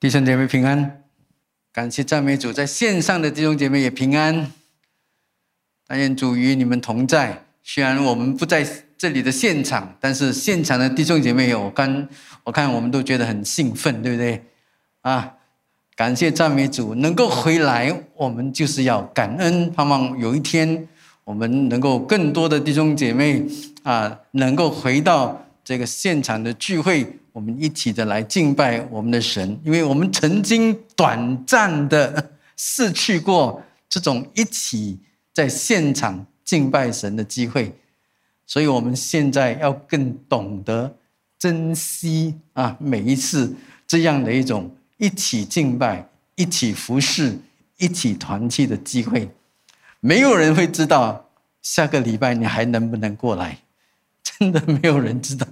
弟兄姐妹平安，感谢赞美主，在线上的弟兄姐妹也平安。但愿主与你们同在。虽然我们不在这里的现场，但是现场的弟兄姐妹，我看我看我们都觉得很兴奋，对不对？啊，感谢赞美主，能够回来，我们就是要感恩，盼望有一天我们能够更多的弟兄姐妹啊，能够回到这个现场的聚会。我们一起的来敬拜我们的神，因为我们曾经短暂的失去过这种一起在现场敬拜神的机会，所以我们现在要更懂得珍惜啊每一次这样的一种一起敬拜、一起服侍、一起团契的机会。没有人会知道下个礼拜你还能不能过来，真的没有人知道。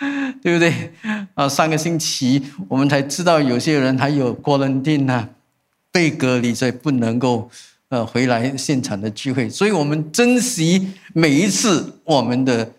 对不对？啊，上个星期我们才知道有些人还有过人定呢，被隔离，所以不能够呃回来现场的聚会。所以我们珍惜每一次我们的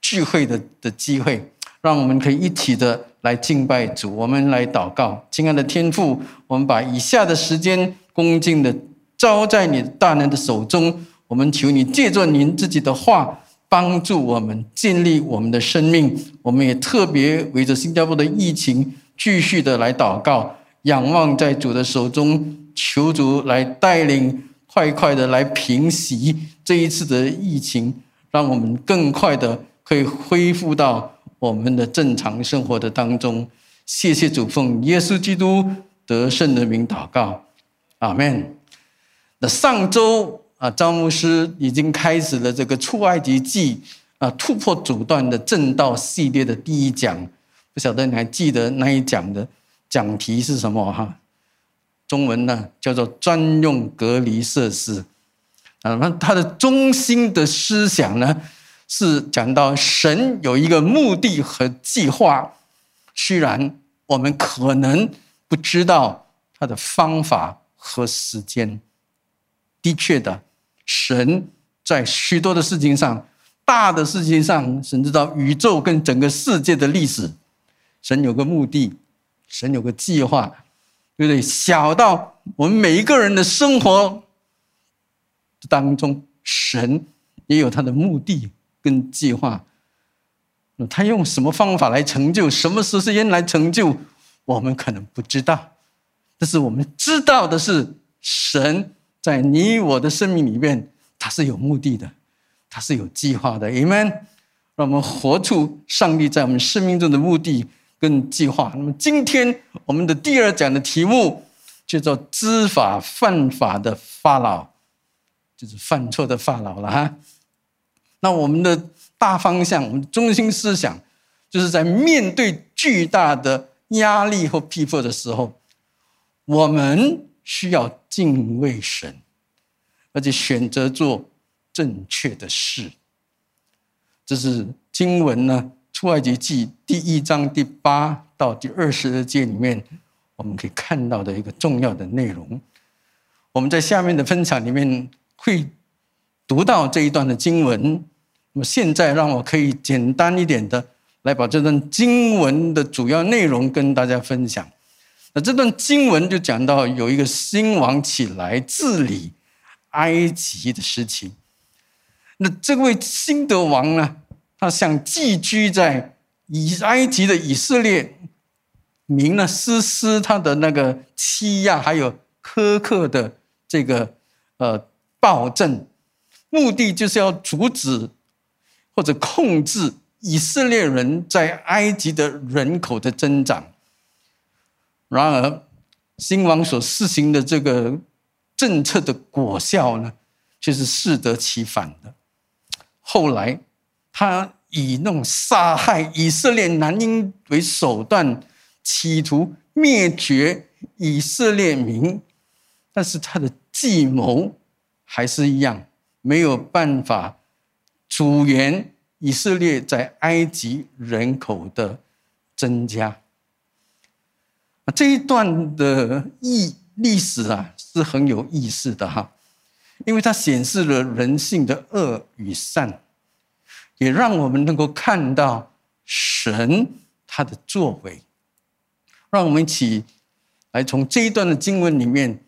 聚会的的机会，让我们可以一起的来敬拜主，我们来祷告。亲爱的天父，我们把以下的时间恭敬的交在你大能的手中，我们求你借着您自己的话。帮助我们建立我们的生命，我们也特别围着新加坡的疫情继续的来祷告，仰望在主的手中，求主来带领，快快的来平息这一次的疫情，让我们更快的可以恢复到我们的正常生活的当中。谢谢主，奉耶稣基督得胜的名祷告，阿门。那上周。啊，张牧师已经开始了这个出埃及记啊，突破阻断的正道系列的第一讲，不晓得你还记得那一讲的讲题是什么哈？中文呢叫做专用隔离设施啊，那它的中心的思想呢是讲到神有一个目的和计划，虽然我们可能不知道它的方法和时间，的确的。神在许多的事情上，大的事情上，神知道宇宙跟整个世界的历史，神有个目的，神有个计划，对不对？小到我们每一个人的生活当中，神也有他的目的跟计划。他用什么方法来成就？什么时间来成就？我们可能不知道，但是我们知道的是神。在你我的生命里面，它是有目的的，它是有计划的。Amen。让我们活出上帝在我们生命中的目的跟计划。那么今天我们的第二讲的题目叫做“知法犯法的法老”，就是犯错的法老了哈。那我们的大方向，我们中心思想，就是在面对巨大的压力和逼迫的时候，我们。需要敬畏神，而且选择做正确的事。这是经文呢，《出埃及记》第一章第八到第二十二节里面，我们可以看到的一个重要的内容。我们在下面的分享里面会读到这一段的经文。那么现在，让我可以简单一点的来把这段经文的主要内容跟大家分享。那这段经文就讲到有一个新王起来治理埃及的事情。那这位新德王呢，他想寄居在以埃及的以色列民呢，实施他的那个欺压还有苛刻的这个呃暴政，目的就是要阻止或者控制以色列人在埃及的人口的增长。然而，新王所施行的这个政策的果效呢，却是适得其反的。后来，他以那种杀害以色列男婴为手段，企图灭绝以色列民，但是他的计谋还是一样，没有办法阻延以色列在埃及人口的增加。啊，这一段的意历史啊是很有意思的哈，因为它显示了人性的恶与善，也让我们能够看到神他的作为。让我们一起来从这一段的经文里面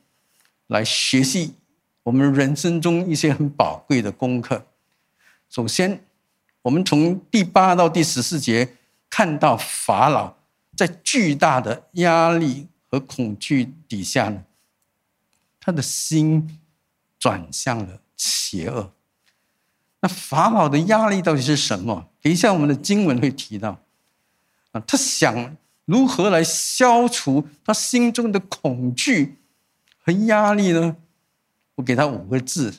来学习我们人生中一些很宝贵的功课。首先，我们从第八到第十四节看到法老在巨大的压力和恐惧底下呢，他的心转向了邪恶。那法老的压力到底是什么？等一下我们的经文会提到啊，他想。如何来消除他心中的恐惧和压力呢？我给他五个字，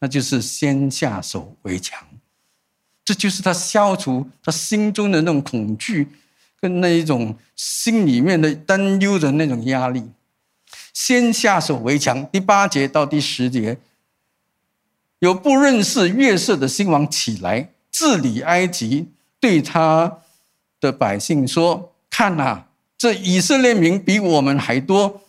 那就是先下手为强。这就是他消除他心中的那种恐惧那一种心里面的担忧的那种压力。先下手为强。第八节到第十节，有不认识月色的新王起来治理埃及，对他的百姓说。看呐，这以色列民比我们还多，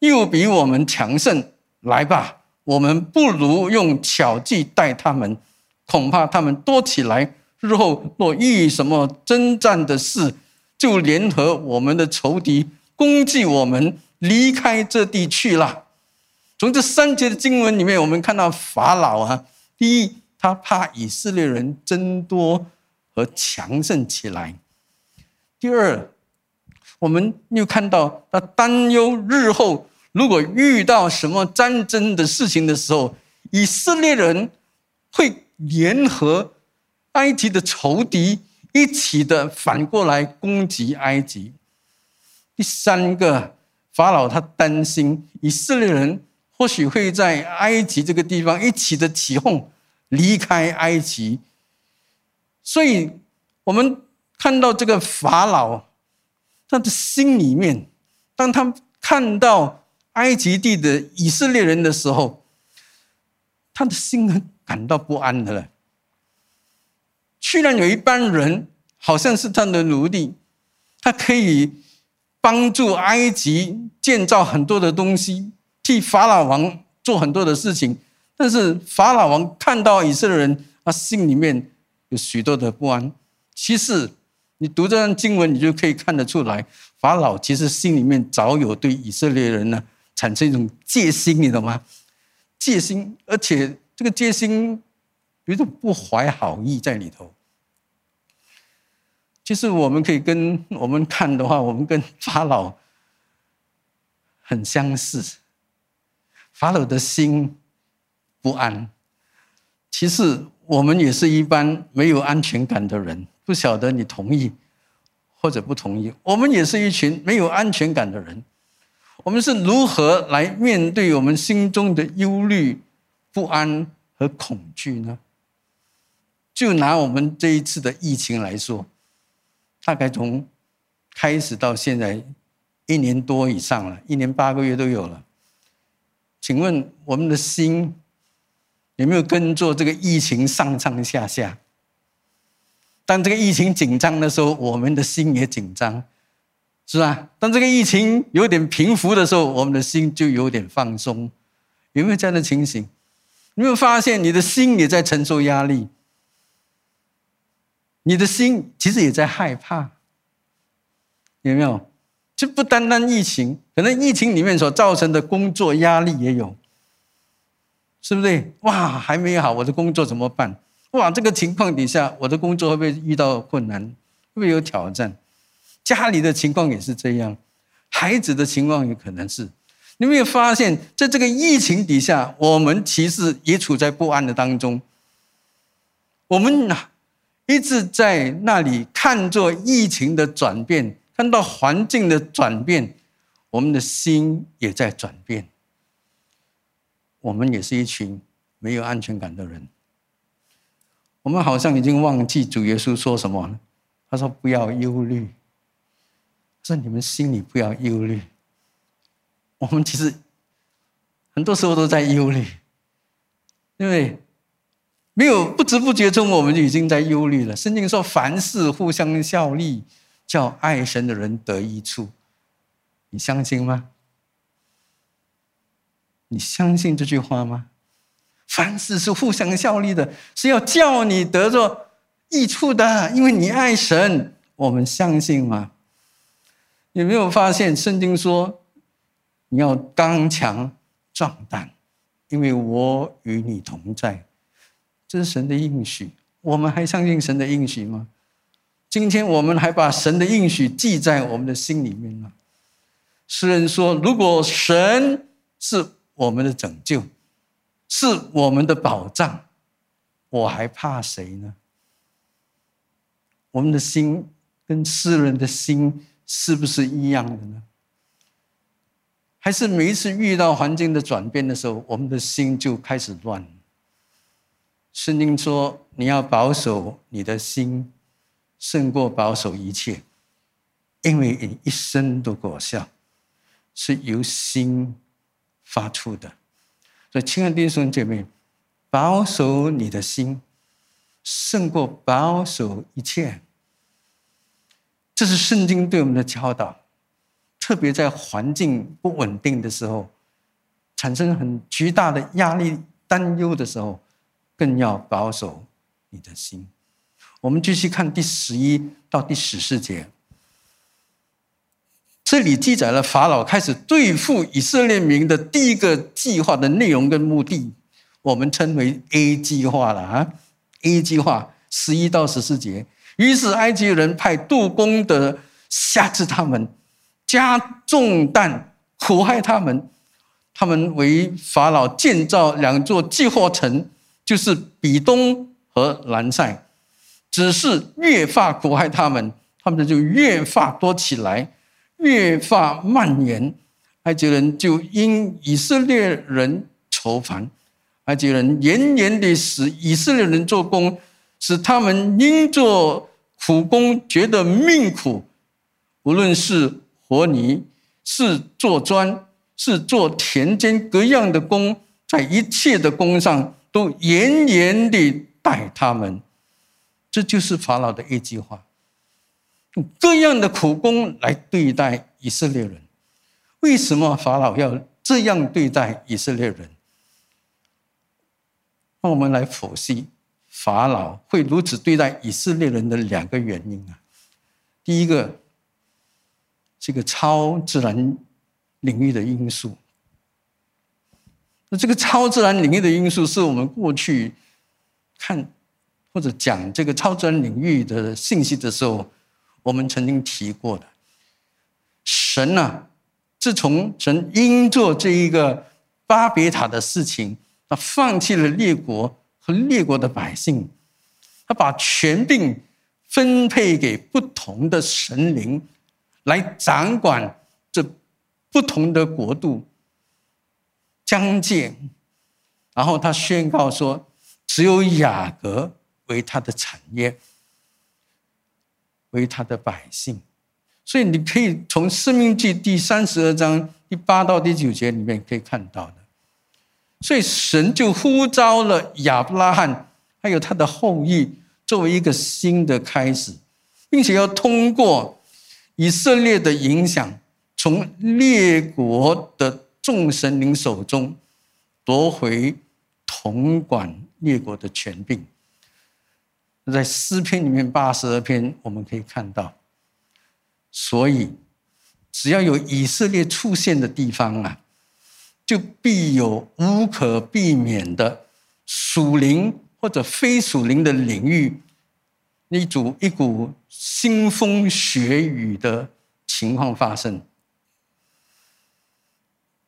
又比我们强盛。来吧，我们不如用巧计待他们，恐怕他们多起来，日后若遇什么征战的事，就联合我们的仇敌攻击我们，离开这地去了。从这三节的经文里面，我们看到法老啊，第一，他怕以色列人增多和强盛起来；第二，我们又看到他担忧日后如果遇到什么战争的事情的时候，以色列人会联合埃及的仇敌一起的反过来攻击埃及。第三个，法老他担心以色列人或许会在埃及这个地方一起的起哄，离开埃及。所以，我们看到这个法老。他的心里面，当他看到埃及地的以色列人的时候，他的心很感到不安的了。居然有一班人，好像是他的奴隶，他可以帮助埃及建造很多的东西，替法老王做很多的事情。但是法老王看到以色列人，他心里面有许多的不安。其实。你读这段经文，你就可以看得出来，法老其实心里面早有对以色列人呢产生一种戒心，你懂吗？戒心，而且这个戒心有一种不怀好意在里头。其实我们可以跟我们看的话，我们跟法老很相似。法老的心不安，其实我们也是一般没有安全感的人。不晓得你同意或者不同意，我们也是一群没有安全感的人。我们是如何来面对我们心中的忧虑、不安和恐惧呢？就拿我们这一次的疫情来说，大概从开始到现在一年多以上了，一年八个月都有了。请问我们的心有没有跟着这个疫情上上下下？当这个疫情紧张的时候，我们的心也紧张，是吧？当这个疫情有点平复的时候，我们的心就有点放松。有没有这样的情形？有没有发现你的心也在承受压力？你的心其实也在害怕，有没有？就不单单疫情，可能疫情里面所造成的工作压力也有，是不是？哇，还没好，我的工作怎么办？哇，这个情况底下，我的工作会不会遇到困难？会不会有挑战？家里的情况也是这样，孩子的情况也可能是。你没有发现，在这个疫情底下，我们其实也处在不安的当中。我们呐，一直在那里看着疫情的转变，看到环境的转变，我们的心也在转变。我们也是一群没有安全感的人。我们好像已经忘记主耶稣说什么了。他说：“不要忧虑。”说你们心里不要忧虑。我们其实很多时候都在忧虑，因为没有不知不觉中，我们就已经在忧虑了。圣经说：“凡事互相效力，叫爱神的人得益处。”你相信吗？你相信这句话吗？凡事是互相效力的，是要叫你得着益处的，因为你爱神。我们相信吗？有没有发现圣经说你要刚强壮胆，因为我与你同在。这是神的应许，我们还相信神的应许吗？今天我们还把神的应许记在我们的心里面吗？诗人说：“如果神是我们的拯救，是我们的保障，我还怕谁呢？”我们的心跟诗人的心是不是一样的呢？还是每一次遇到环境的转变的时候，我们的心就开始乱？圣经说：“你要保守你的心，胜过保守一切，因为你一生的果效是由心发出的。”所以，亲爱的弟兄姐妹，保守你的心，胜过保守一切。这是圣经对我们的教导，特别在环境不稳定的时候，产生很巨大的压力、担忧的时候。更要保守你的心。我们继续看第十一到第十四节，这里记载了法老开始对付以色列民的第一个计划的内容跟目的，我们称为 A 计划了啊。A 计划十一到十四节，于是埃及人派杜工的辖制他们，加重担苦害他们，他们为法老建造两座计划城。就是比东和兰塞，只是越发苦害他们，他们就越发多起来，越发蔓延。埃及人就因以色列人愁烦，埃及人严严地使以色列人做工，使他们因做苦工觉得命苦。无论是活泥，是做砖，是做田间各样的工，在一切的工上。都严严地待他们，这就是法老的一句话。用各样的苦工来对待以色列人，为什么法老要这样对待以色列人？那我们来剖析法老会如此对待以色列人的两个原因啊。第一个，这个超自然领域的因素。这个超自然领域的因素，是我们过去看或者讲这个超自然领域的信息的时候，我们曾经提过的。神啊，自从神因做这一个巴别塔的事情，他放弃了列国和列国的百姓，他把权柄分配给不同的神灵来掌管这不同的国度。相见，然后他宣告说：“只有雅各为他的产业，为他的百姓。”所以你可以从《生命记》第三十二章第八到第九节里面可以看到的。所以神就呼召了亚伯拉罕还有他的后裔作为一个新的开始，并且要通过以色列的影响，从列国的。众神灵手中夺回统管列国的权柄。在诗篇里面八十二篇，我们可以看到，所以只要有以色列出现的地方啊，就必有无可避免的属灵或者非属灵的领域，一组一股腥风血雨的情况发生。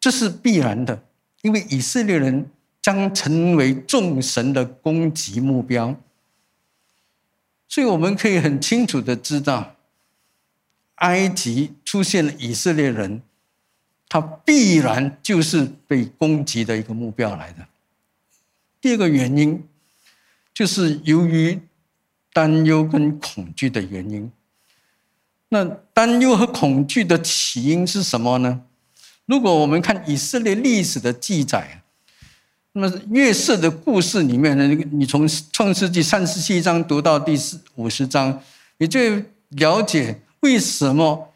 这是必然的，因为以色列人将成为众神的攻击目标，所以我们可以很清楚的知道，埃及出现了以色列人，他必然就是被攻击的一个目标来的。第二个原因，就是由于担忧跟恐惧的原因。那担忧和恐惧的起因是什么呢？如果我们看以色列历史的记载，那么约瑟的故事里面呢，你从创世纪三十七章读到第四五十章，你就了解为什么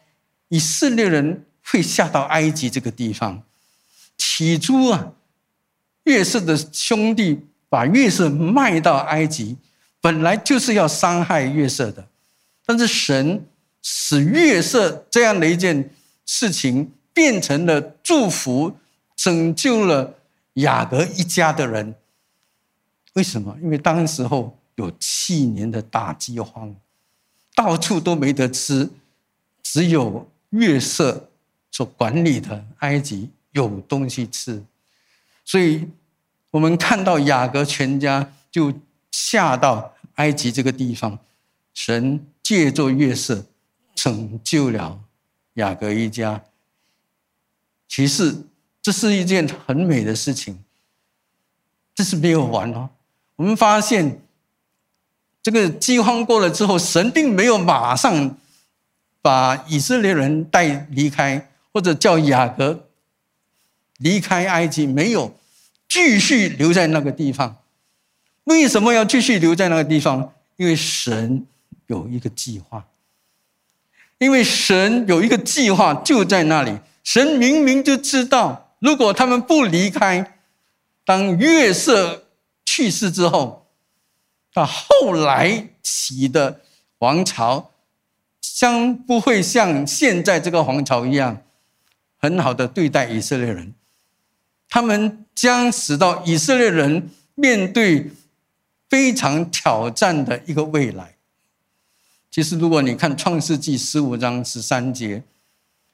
以色列人会下到埃及这个地方。起初啊，约瑟的兄弟把约瑟卖到埃及，本来就是要伤害约瑟的，但是神使月色这样的一件事情变成了祝福，拯救了雅各一家的人。为什么？因为当时候有七年的大饥荒，到处都没得吃，只有月色所管理的埃及有东西吃，所以我们看到雅各全家就下到埃及这个地方，神借助月色拯救了雅各一家。其实这是一件很美的事情，这是没有完哦。我们发现，这个饥荒过了之后，神并没有马上把以色列人带离开，或者叫雅各离开埃及，没有继续留在那个地方。为什么要继续留在那个地方？因为神有一个计划，因为神有一个计划就在那里。神明明就知道，如果他们不离开，当月色。去世之后，他后来起的王朝将不会像现在这个王朝一样很好的对待以色列人，他们将使到以色列人面对非常挑战的一个未来。其实，如果你看创世纪十五章十三节，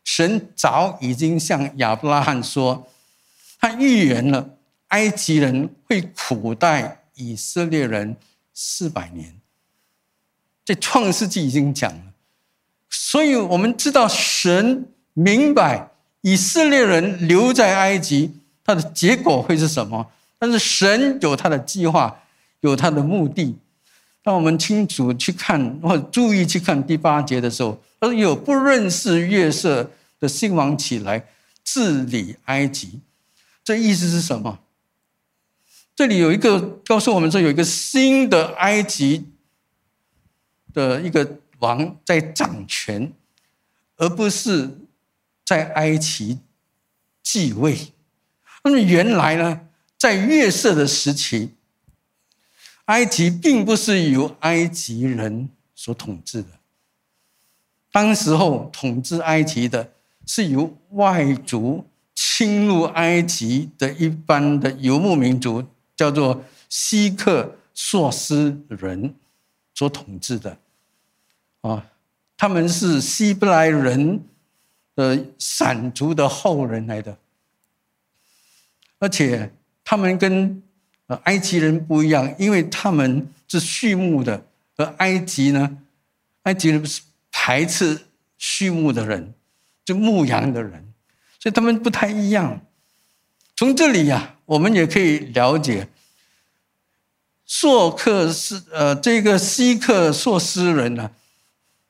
神早已经向亚伯拉罕说，他预言了。埃及人会苦待以色列人四百年，这创世纪已经讲了，所以我们知道神明白以色列人留在埃及，他的结果会是什么？但是神有他的计划，有他的目的。当我们清楚去看或注意去看第八节的时候，而有不认识月色的新王起来治理埃及，这意思是什么？这里有一个告诉我们说，有一个新的埃及的一个王在掌权，而不是在埃及继位。那么原来呢，在月色的时期，埃及并不是由埃及人所统治的。当时候统治埃及的是由外族侵入埃及的一般的游牧民族。叫做希克索斯人所统治的，啊，他们是希伯来人的闪族的后人来的，而且他们跟埃及人不一样，因为他们是畜牧的，而埃及呢，埃及人不是排斥畜牧的人，就牧羊的人，所以他们不太一样。从这里呀。我们也可以了解，硕克斯呃，这个希克硕斯人呢，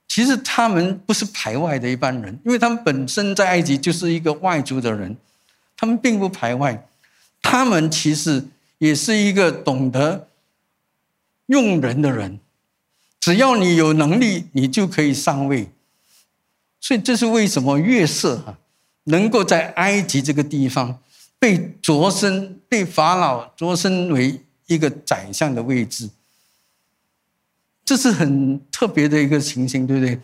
其实他们不是排外的一般人，因为他们本身在埃及就是一个外族的人，他们并不排外，他们其实也是一个懂得用人的人，只要你有能力，你就可以上位，所以这是为什么月色啊能够在埃及这个地方。被擢升，被法老擢升为一个宰相的位置，这是很特别的一个情形，对不对？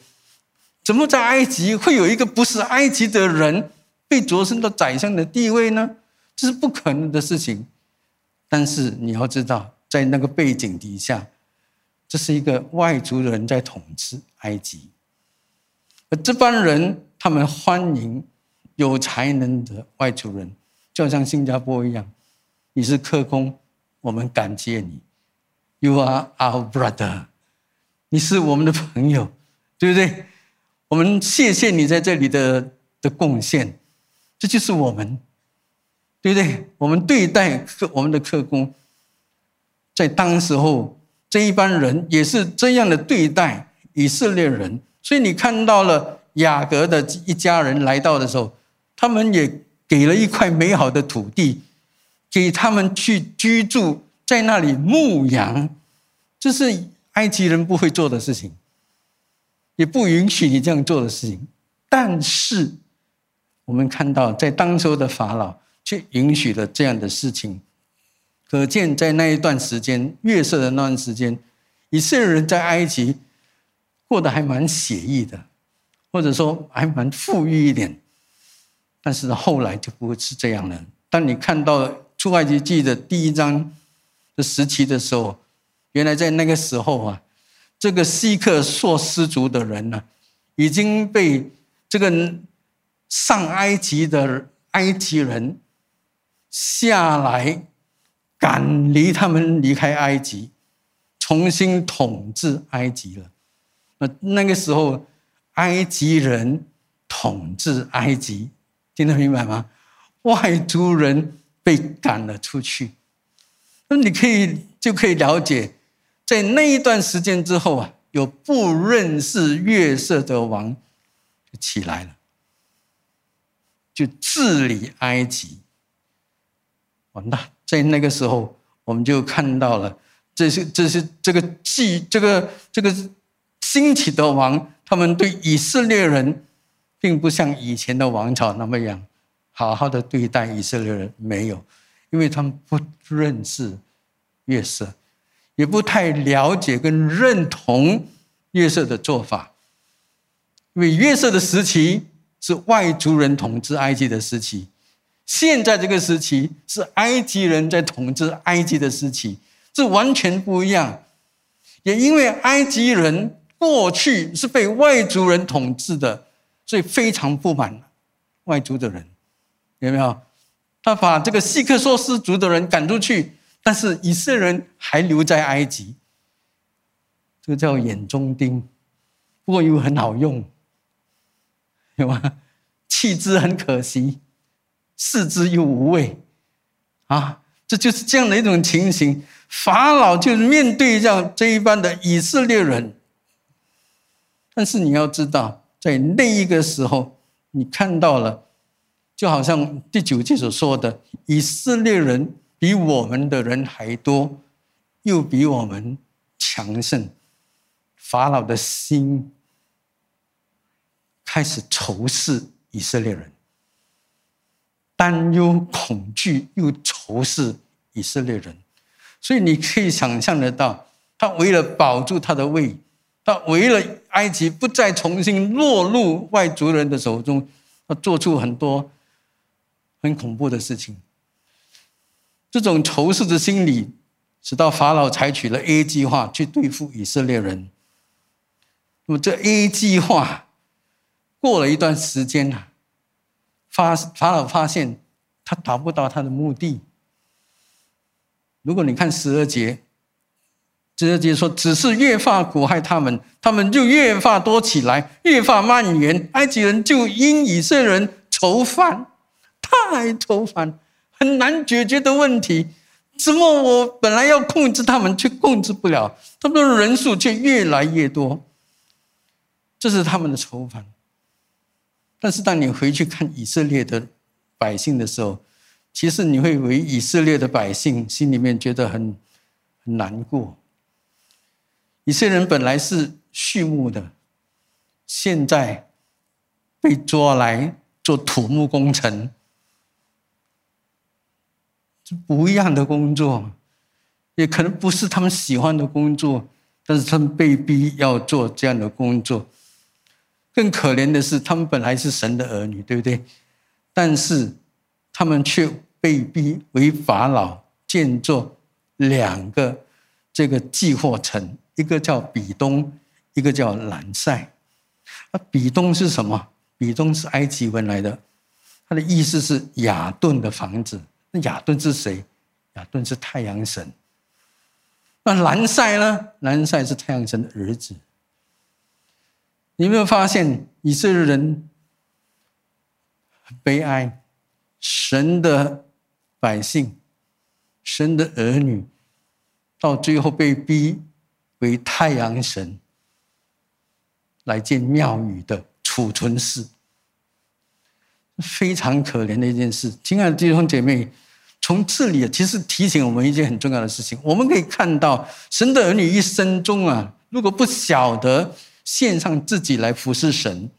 怎么在埃及会有一个不是埃及的人被擢升到宰相的地位呢？这是不可能的事情。但是你要知道，在那个背景底下，这是一个外族人在统治埃及，而这帮人他们欢迎有才能的外族人。就像新加坡一样，你是客工，我们感谢你。You are our brother，你是我们的朋友，对不对？我们谢谢你在这里的的贡献，这就是我们，对不对？我们对待客我们的客工，在当时候这一班人也是这样的对待以色列人，所以你看到了雅各的一家人来到的时候，他们也。给了一块美好的土地，给他们去居住在那里牧羊，这是埃及人不会做的事情，也不允许你这样做的事情。但是我们看到，在当时的法老却允许了这样的事情，可见在那一段时间，月色的那段时间，以色列人在埃及过得还蛮写意的，或者说还蛮富裕一点。但是后来就不会是这样了。当你看到出埃及记的第一章的时期的时候，原来在那个时候啊，这个希克硕斯族的人呢，已经被这个上埃及的埃及人下来赶离他们离开埃及，重新统治埃及了。那那个时候，埃及人统治埃及。听得明白吗？外族人被赶了出去，那你可以就可以了解，在那一段时间之后啊，有不认识月色的王就起来了，就治理埃及。完那在那个时候，我们就看到了，这些这些这个继这个这个兴起的王，他们对以色列人。并不像以前的王朝那么样好好的对待以色列人，没有，因为他们不认识月色，也不太了解跟认同月色的做法。因为月色的时期是外族人统治埃及的时期，现在这个时期是埃及人在统治埃及的时期，这完全不一样。也因为埃及人过去是被外族人统治的。所以非常不满外族的人，有没有？他把这个希克索斯族的人赶出去，但是以色列人还留在埃及。这个叫眼中钉，不过又很好用，有吗？弃之很可惜，视之又无味，啊，这就是这样的一种情形。法老就是面对这样这一般的以色列人，但是你要知道。在那一个时候，你看到了，就好像第九节所说的，以色列人比我们的人还多，又比我们强盛。法老的心开始仇视以色列人，担忧、恐惧又仇视以色列人，所以你可以想象得到，他为了保住他的位。他为了埃及不再重新落入外族人的手中，他做出很多很恐怖的事情。这种仇视的心理，使到法老采取了 A 计划去对付以色列人。那么这 A 计划过了一段时间啊，发法老发现他达不到他的目的。如果你看十二节。直接说，只是越发苦害他们，他们就越发多起来，越发蔓延。埃及人就因以色列人愁烦，太愁烦，很难解决的问题。怎么我本来要控制他们，却控制不了？他们的人数却越来越多，这是他们的愁烦。但是当你回去看以色列的百姓的时候，其实你会为以色列的百姓心里面觉得很很难过。以色列人本来是畜牧的，现在被抓来做土木工程，这不一样的工作，也可能不是他们喜欢的工作，但是他们被逼要做这样的工作。更可怜的是，他们本来是神的儿女，对不对？但是他们却被逼为法老建造两个这个寄货城。一个叫比东，一个叫兰塞。那比东是什么？比东是埃及文来的，它的意思是雅顿的房子。那雅顿是谁？雅顿是太阳神。那兰塞呢？兰塞是太阳神的儿子。你有没有发现以色列人悲哀？神的百姓，神的儿女，到最后被逼。为太阳神来建庙宇的储存室，非常可怜的一件事。亲爱的弟兄姐妹，从这里其实提醒我们一件很重要的事情：我们可以看到，神的儿女一生中啊，如果不晓得献上自己来服侍神，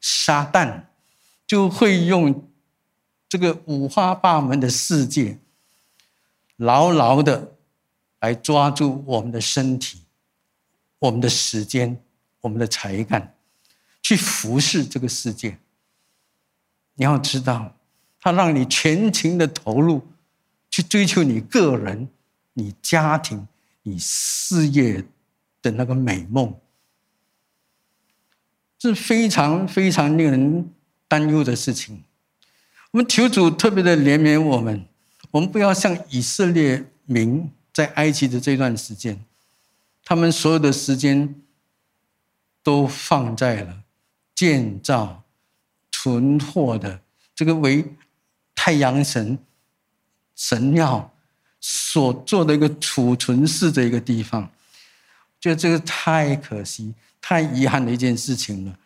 撒旦就会用这个五花八门的世界，牢牢的来抓住我们的身体。我们的时间，我们的才干，去服侍这个世界。你要知道，他让你全情的投入，去追求你个人、你家庭、你事业的那个美梦，是非常非常令人担忧的事情。我们求主特别的怜悯我们，我们不要像以色列民在埃及的这段时间，他们所有的时间都放在了建造。存货的这个为太阳神神庙所做的一个储存室的一个地方，觉得这个太可惜、太遗憾的一件事情了。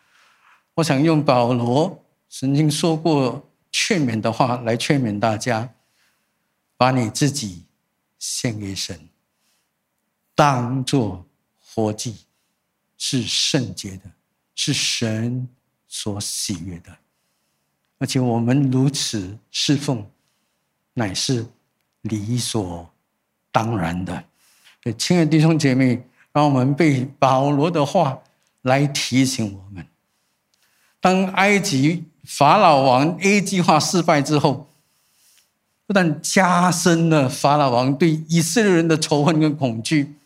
我想用保罗曾经说过劝勉的话来劝勉大家：把你自己献给神，当做活祭，是圣洁的，是神所喜悦的。而且我们如此侍奉，乃是理所当然的。亲爱的弟兄姐妹，让我们被保罗的话来提醒我们：当埃及法老王 A 计划失败之后，不但加深了法老王对以色列人的仇恨跟恐惧，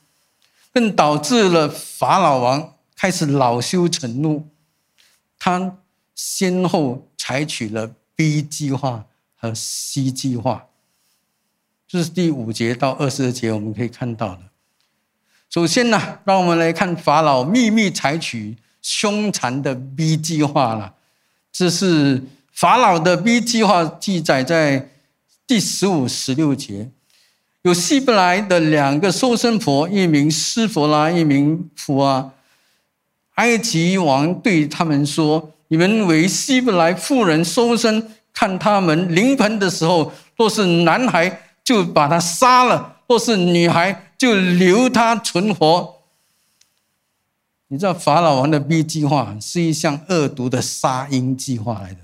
更导致了法老王开始恼羞成怒。他先后。采取了 B 计划和 C 计划，这是第五节到二十二节我们可以看到的。首先呢，让我们来看法老秘密采取凶残的 B 计划了。这是法老的 B 计划记载在第十五、十六节。有希伯来的两个收生婆，一名施佛拉，一名普啊。埃及王对他们说。你们为希伯来妇人收身，看他们临盆的时候，若是男孩就把他杀了，若是女孩就留他存活。你知道法老王的 B 计划是一项恶毒的杀婴计划来的。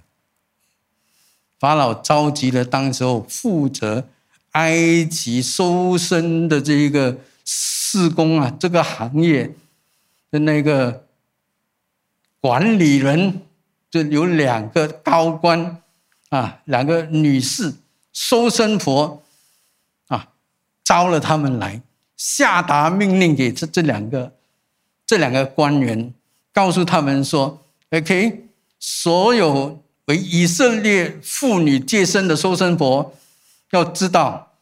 法老召集了当时候负责埃及收身的这一个施工啊，这个行业的那个管理人。就有两个高官，啊，两个女士收生婆，啊，招了他们来，下达命令给这这两个这两个官员，告诉他们说：“OK，所有为以色列妇女接生的收生婆，要知道，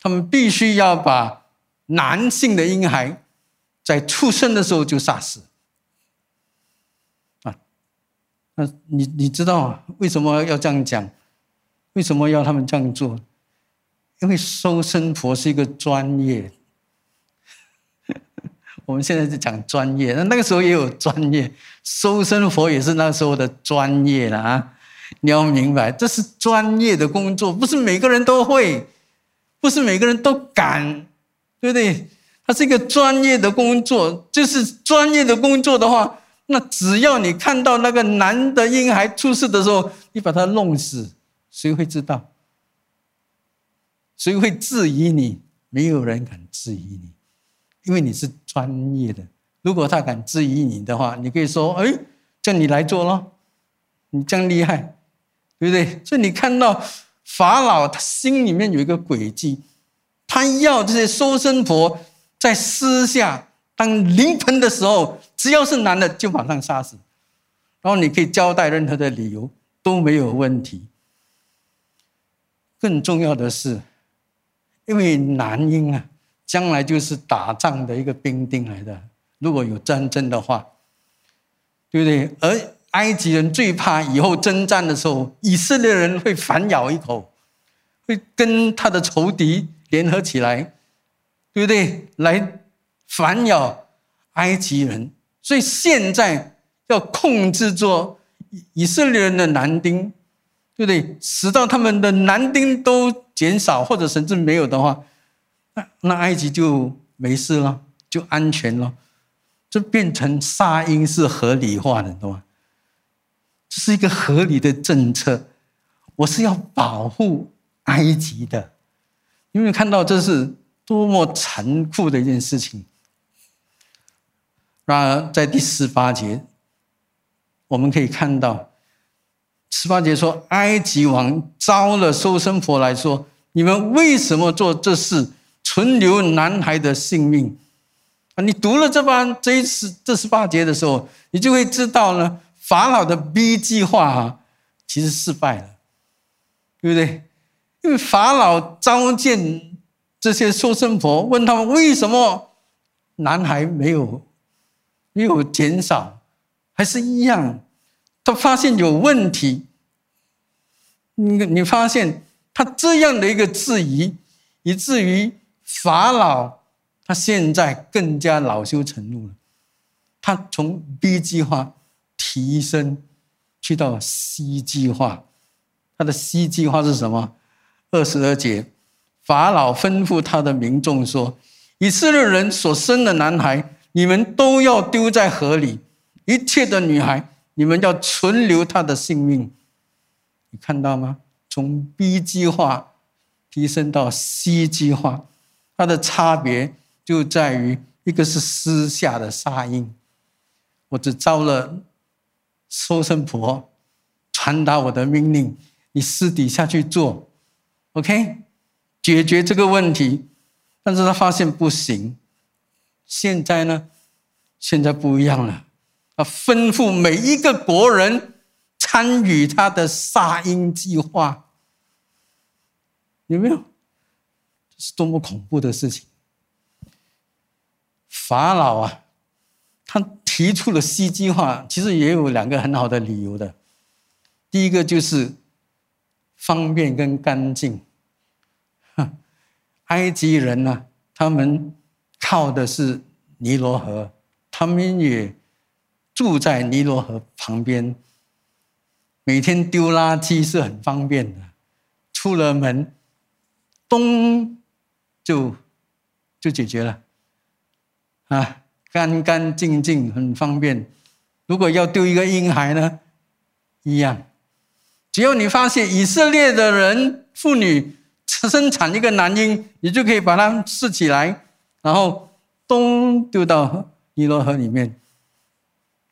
他们必须要把男性的婴孩在出生的时候就杀死。”啊那你你知道为什么要这样讲？为什么要他们这样做？因为收生婆是一个专业。我们现在是讲专业，那那个时候也有专业，收生佛也是那时候的专业了啊！你要明白，这是专业的工作，不是每个人都会，不是每个人都敢，对不对？它是一个专业的工作，就是专业的工作的话。那只要你看到那个男的婴孩出事的时候，你把他弄死，谁会知道？谁会质疑你？没有人敢质疑你，因为你是专业的。如果他敢质疑你的话，你可以说：“哎，叫你来做咯，你这样厉害，对不对？”所以你看到法老他心里面有一个诡计，他要这些收生婆在私下。当临盆的时候，只要是男的就马上杀死，然后你可以交代任何的理由都没有问题。更重要的是，因为男婴啊，将来就是打仗的一个兵丁来的，如果有战争的话，对不对？而埃及人最怕以后征战的时候，以色列人会反咬一口，会跟他的仇敌联合起来，对不对？来。反咬埃及人，所以现在要控制住以色列人的男丁，对不对？使到他们的男丁都减少，或者甚至没有的话，那埃及就没事了，就安全了。就变成杀婴是合理化的，懂吗？这是一个合理的政策。我是要保护埃及的，因为看到这是多么残酷的一件事情。然而，在第十八节，我们可以看到，十八节说，埃及王招了收生婆来说：“你们为什么做这事，存留男孩的性命？”啊，你读了这番这一次这十八节的时候，你就会知道呢，法老的 B 计划啊，其实失败了，对不对？因为法老召见这些收生婆，问他们为什么男孩没有没有减少，还是一样，他发现有问题。你你发现他这样的一个质疑，以至于法老他现在更加恼羞成怒了，他从 B 计划提升去到 C 计划，他的 C 计划是什么？二十二节，法老吩咐他的民众说：“以色列人所生的男孩，你们都要丢在河里；一切的女孩，你们要存留她的性命。”你看到吗？从 B 计划提升到 C 计划，它的差别就在于一个是私下的杀婴，我只招了收生婆传达我的命令，你私底下去做。OK，解决这个问题，但是他发现不行。现在呢，现在不一样了，他吩咐每一个国人参与他的杀婴计划。有没有？是多么恐怖的事情！法老啊，他提出了西计划，其实也有两个很好的理由的。第一个就是方便跟干净。埃及人呢，他们靠的是尼罗河，他们也住在尼罗河旁边，每天丢垃圾是很方便的，出了门，东就就解决了，啊，干干净净，很方便。如果要丢一个婴孩呢，一样，只要你发现以色列的人妇女。生产一个男婴，你就可以把它拾起来，然后咚丢到尼罗河里面，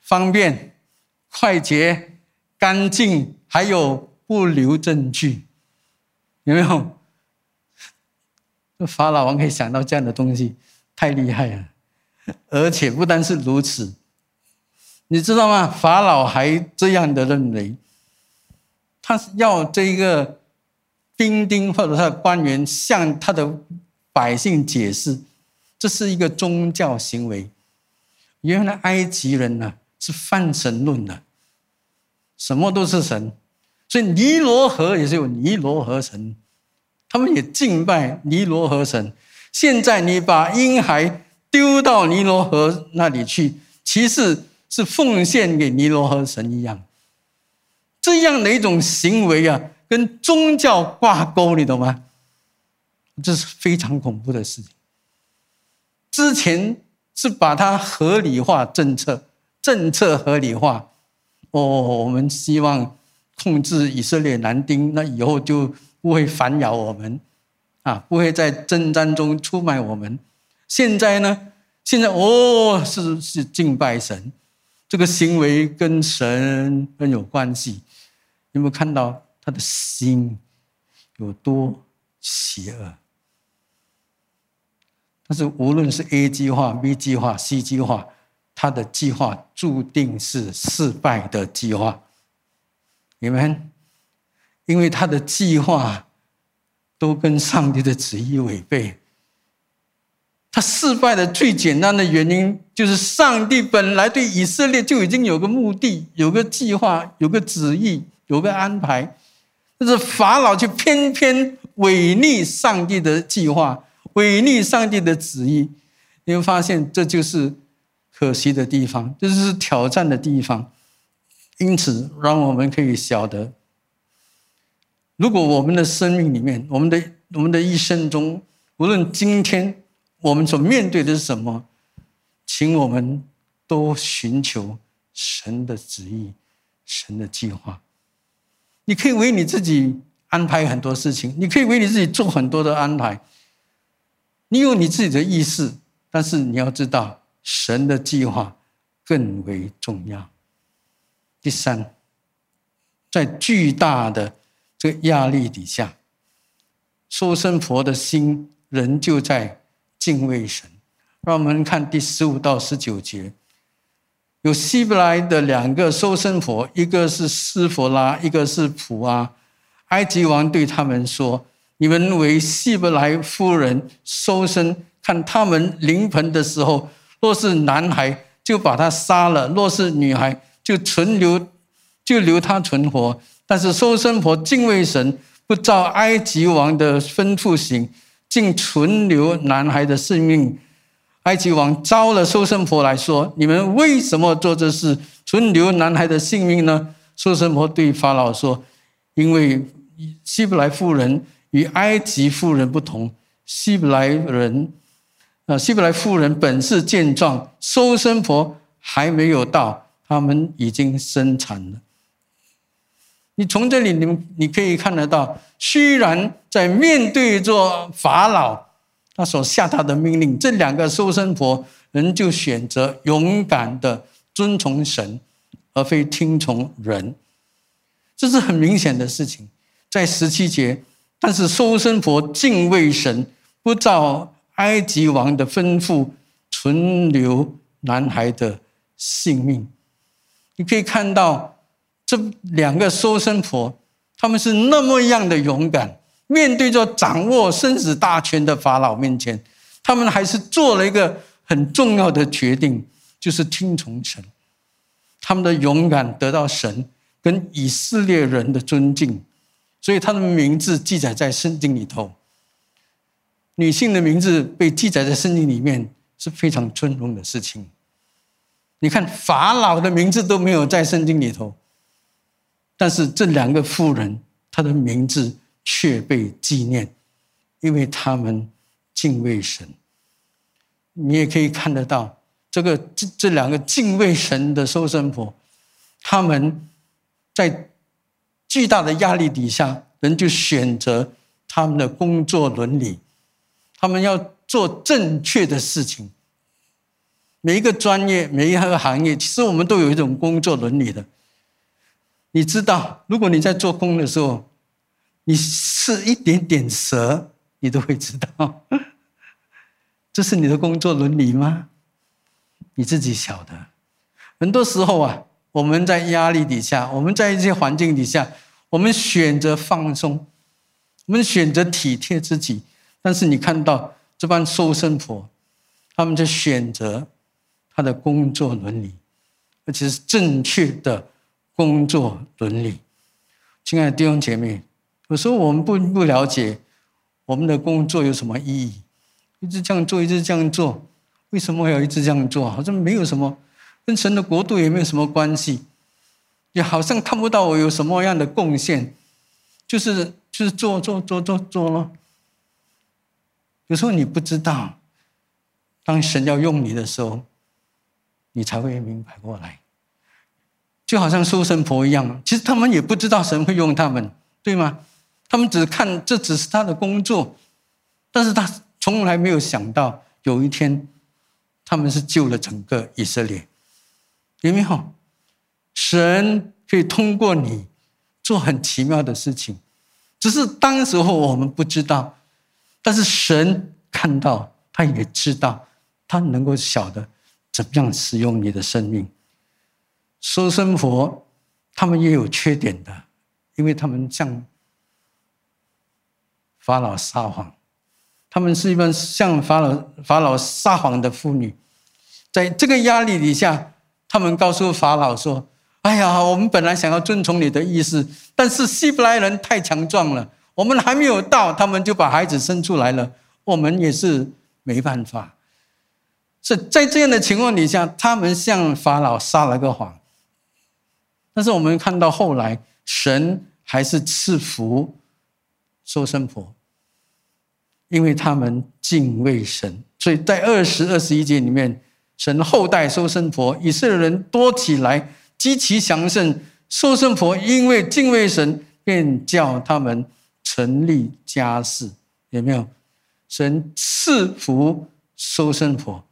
方便、快捷、干净，还有不留证据，有没有？法老王可以想到这样的东西，太厉害了！而且不单是如此，你知道吗？法老还这样的认为，他要这一个。丁丁或者他的官员向他的百姓解释，这是一个宗教行为。原来埃及人呢是泛神论的，什么都是神，所以尼罗河也是有尼罗河神，他们也敬拜尼罗河神。现在你把婴孩丢到尼罗河那里去，其实是奉献给尼罗河神一样，这样的一种行为啊。跟宗教挂钩，你懂吗？这是非常恐怖的事情。之前是把它合理化政策，政策合理化。哦，我们希望控制以色列男丁，那以后就不会烦扰我们，啊，不会在征战中出卖我们。现在呢？现在哦，是是敬拜神，这个行为跟神很有关系。有没有看到？他的心有多邪恶？但是无论是 A 计划、B 计划、C 计划，他的计划注定是失败的计划。你们，因为他的计划都跟上帝的旨意违背。他失败的最简单的原因，就是上帝本来对以色列就已经有个目的、有个计划、有个旨意、有个安排。但是法老却偏偏违逆上帝的计划，违逆上帝的旨意。你会发现，这就是可惜的地方，这就是挑战的地方。因此，让我们可以晓得，如果我们的生命里面，我们的我们的一生中，无论今天我们所面对的是什么，请我们都寻求神的旨意，神的计划。你可以为你自己安排很多事情，你可以为你自己做很多的安排。你有你自己的意识，但是你要知道，神的计划更为重要。第三，在巨大的压力底下，收生婆的心仍旧在敬畏神。让我们看第十五到十九节，有希伯来的两个收生婆，一个是斯佛拉，一个是普阿。埃及王对他们说：“你们为希伯来夫人收生，看他们临盆的时候，若是男孩，就把他杀了；若是女孩，就存留，就留他存活。但是收生婆敬畏神，不照埃及王的吩咐行，竟存留男孩的性命。”埃及王招了收生婆来说：“你们为什么做这事，存留男孩的性命呢？”收生婆对法老说：“因为希伯来妇人与埃及妇人不同，希伯来人，啊，希伯来妇人本是健壮，收生婆还没有到，他们已经生产了。你从这里，你们你可以看得到，虽然在面对着法老。”他所下达的命令，这两个收生婆仍旧选择勇敢的遵从神，而非听从人，这是很明显的事情。在十七节，但是收生婆敬畏神，不照埃及王的吩咐存留男孩的性命。你可以看到这两个收生婆，他们是那么样的勇敢。面对着掌握生死大权的法老面前，他们还是做了一个很重要的决定，就是听从神。他们的勇敢得到神跟以色列人的尊敬，所以他的名字记载在圣经里头。女性的名字被记载在圣经里面是非常尊荣的事情。你看法老的名字都没有在圣经里头，但是这两个妇人，她的名字。却被纪念，因为他们敬畏神。你也可以看得到，这个这这两个敬畏神的收生婆，他们在巨大的压力底下，人就选择他们的工作伦理，他们要做正确的事情。每一个专业，每一个行业，其实我们都有一种工作伦理的。你知道，如果你在做工的时候，你是一点点蛇，你都会知道，这是你的工作伦理吗？你自己晓得。很多时候啊，我们在压力底下，我们在一些环境底下，我们选择放松，我们选择体贴自己。但是你看到这帮收生婆，他们在选择他的工作伦理，而且是正确的工作伦理。亲爱的弟兄姐妹。有时候我们不不了解我们的工作有什么意义，一直这样做，一直这样做，为什么要一直这样做？好像没有什么跟神的国度也没有什么关系，也好像看不到我有什么样的贡献，就是就是做做做做做了。有时候你不知道，当神要用你的时候，你才会明白过来。就好像收生婆一样，其实他们也不知道神会用他们，对吗？他们只看这只是他的工作，但是他从来没有想到有一天，他们是救了整个以色列，有没有？神可以通过你做很奇妙的事情，只是当时候我们不知道，但是神看到，他也知道，他能够晓得怎么样使用你的生命。收生活，他们也有缺点的，因为他们向。法老撒谎，他们是一般向法老法老撒谎的妇女，在这个压力底下，他们告诉法老说：“哎呀，我们本来想要遵从你的意思，但是希伯来人太强壮了，我们还没有到，他们就把孩子生出来了，我们也是没办法。”是在这样的情况底下，他们向法老撒了个谎，但是我们看到后来，神还是赐福收生婆。因为他们敬畏神，所以在二十二十一节里面，神后代收生婆，以色列人多起来，极其强盛。收生婆因为敬畏神，便叫他们成立家室。有没有？神赐福收生婆。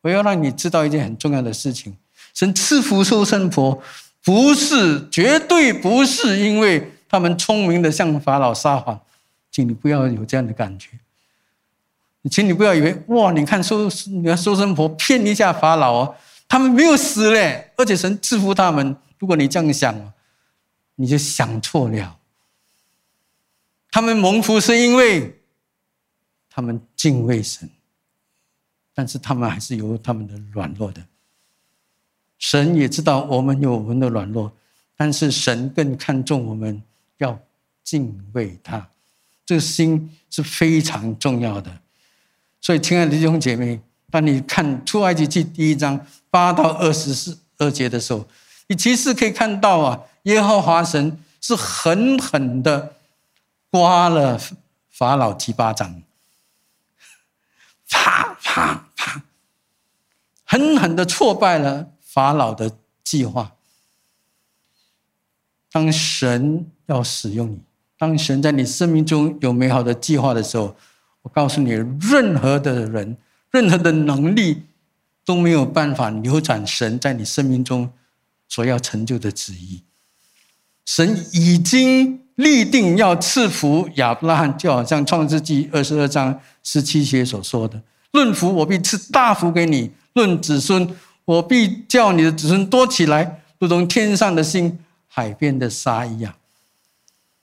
我要让你知道一件很重要的事情：神赐福收生婆，不是，绝对不是，因为他们聪明的向法老撒谎，请你不要有这样的感觉。请你不要以为哇，你看收你看收生婆骗一下法老哦，他们没有死嘞，而且神赐福他们。如果你这样想，你就想错了。他们蒙福是因为他们敬畏神，但是他们还是有他们的软弱的。神也知道我们有我们的软弱，但是神更看重我们要敬畏他，这个心是非常重要的。所以，亲爱的弟兄姐妹，当你看出埃及记第一章八到二十四二节的时候，你其实可以看到啊，耶和华神是狠狠的刮了法老几巴掌，啪啪啪，狠狠的挫败了。法老的计划，当神要使用你，当神在你生命中有美好的计划的时候，我告诉你，任何的人、任何的能力都没有办法扭转神在你生命中所要成就的旨意。神已经立定要赐福亚伯拉罕，就好像创世纪二十二章十七节所说的：“论福，我必赐大福给你；论子孙。”我必叫你的子孙多起来，如同天上的星、海边的沙一样。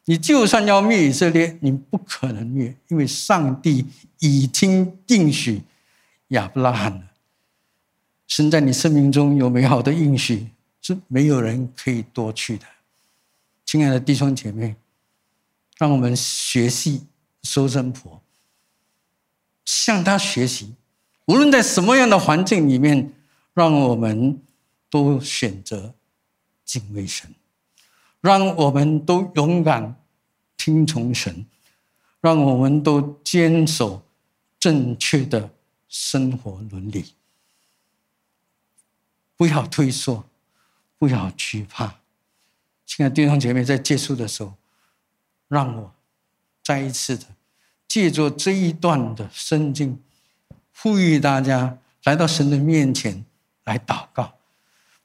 你就算要灭以色列，你不可能灭，因为上帝已经应许亚伯拉罕了。神在你生命中有美好的应许，是没有人可以夺去的。亲爱的弟兄姐妹，让我们学习收生婆，向他学习，无论在什么样的环境里面。让我们都选择敬畏神，让我们都勇敢听从神，让我们都坚守正确的生活伦理，不要退缩，不要惧怕。亲爱的弟兄姐妹，在结束的时候，让我再一次的借着这一段的圣经，呼吁大家来到神的面前。来祷告，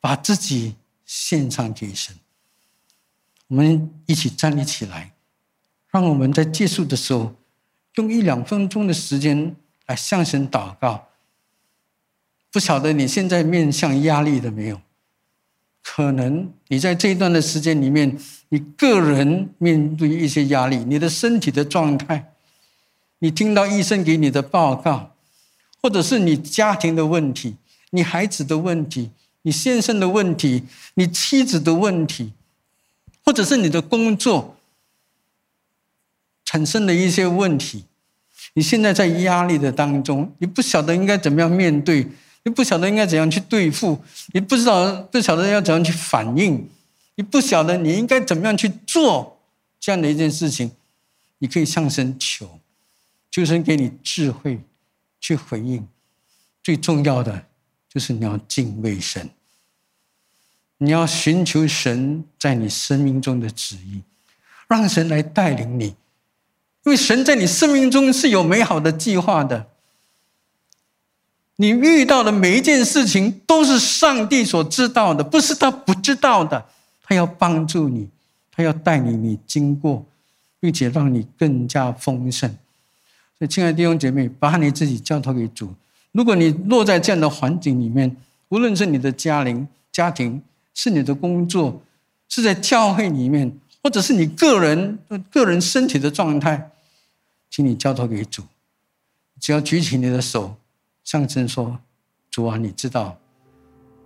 把自己献上给神。我们一起站立起来，让我们在结束的时候，用一两分钟的时间来向神祷告。不晓得你现在面向压力的没有？可能你在这一段的时间里面，你个人面对一些压力，你的身体的状态，你听到医生给你的报告，或者是你家庭的问题。你孩子的问题，你先生的问题，你妻子的问题，或者是你的工作产生的一些问题，你现在在压力的当中，你不晓得应该怎么样面对，你不晓得应该怎样去对付，你不知道不晓得要怎样去反应，你不晓得你应该怎么样去做这样的一件事情，你可以向神求，求神给你智慧去回应，最重要的。就是你要敬畏神，你要寻求神在你生命中的旨意，让神来带领你，因为神在你生命中是有美好的计划的。你遇到的每一件事情都是上帝所知道的，不是他不知道的。他要帮助你，他要带领你经过，并且让你更加丰盛。所以，亲爱的弟兄姐妹，把你自己交托给主。如果你落在这样的环境里面，无论是你的家庭、家庭，是你的工作，是在教会里面，或者是你个人个人身体的状态，请你交托给主。只要举起你的手，上神说：“主啊，你知道，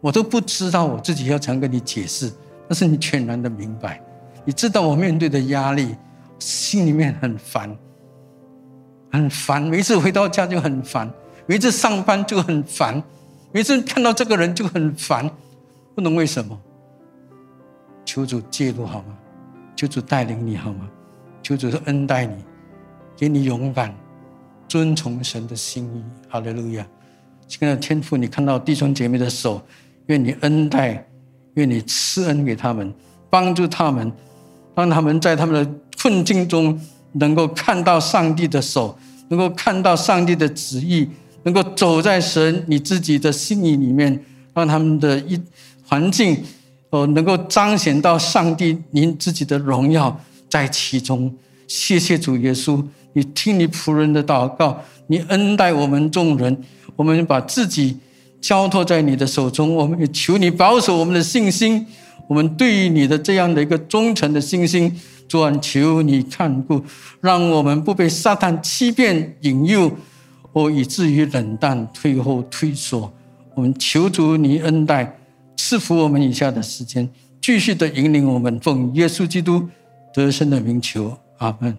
我都不知道我自己要怎样跟你解释，但是你全然的明白。你知道我面对的压力，心里面很烦，很烦，每次回到家就很烦。”每次上班就很烦，每次看到这个人就很烦，不懂为什么。求主介入好吗？求主带领你好吗？求主恩待你，给你勇敢、遵从神的心意。好的，路亚，亲爱的天父，你看到弟兄姐妹的手，愿你恩待，愿你赐恩给他们，帮助他们，让他们在他们的困境中能够看到上帝的手，能够看到上帝的旨意。能够走在神你自己的心意里面，让他们的一环境哦，能够彰显到上帝您自己的荣耀在其中。谢谢主耶稣，你听你仆人的祷告，你恩待我们众人，我们把自己交托在你的手中，我们也求你保守我们的信心，我们对于你的这样的一个忠诚的信心，主啊，求你看顾，让我们不被撒旦欺骗引诱，或以至于冷淡退后退缩。我们求主你恩待。赐福我们以下的时间，继续的引领我们，奉耶稣基督得胜的名求，阿门。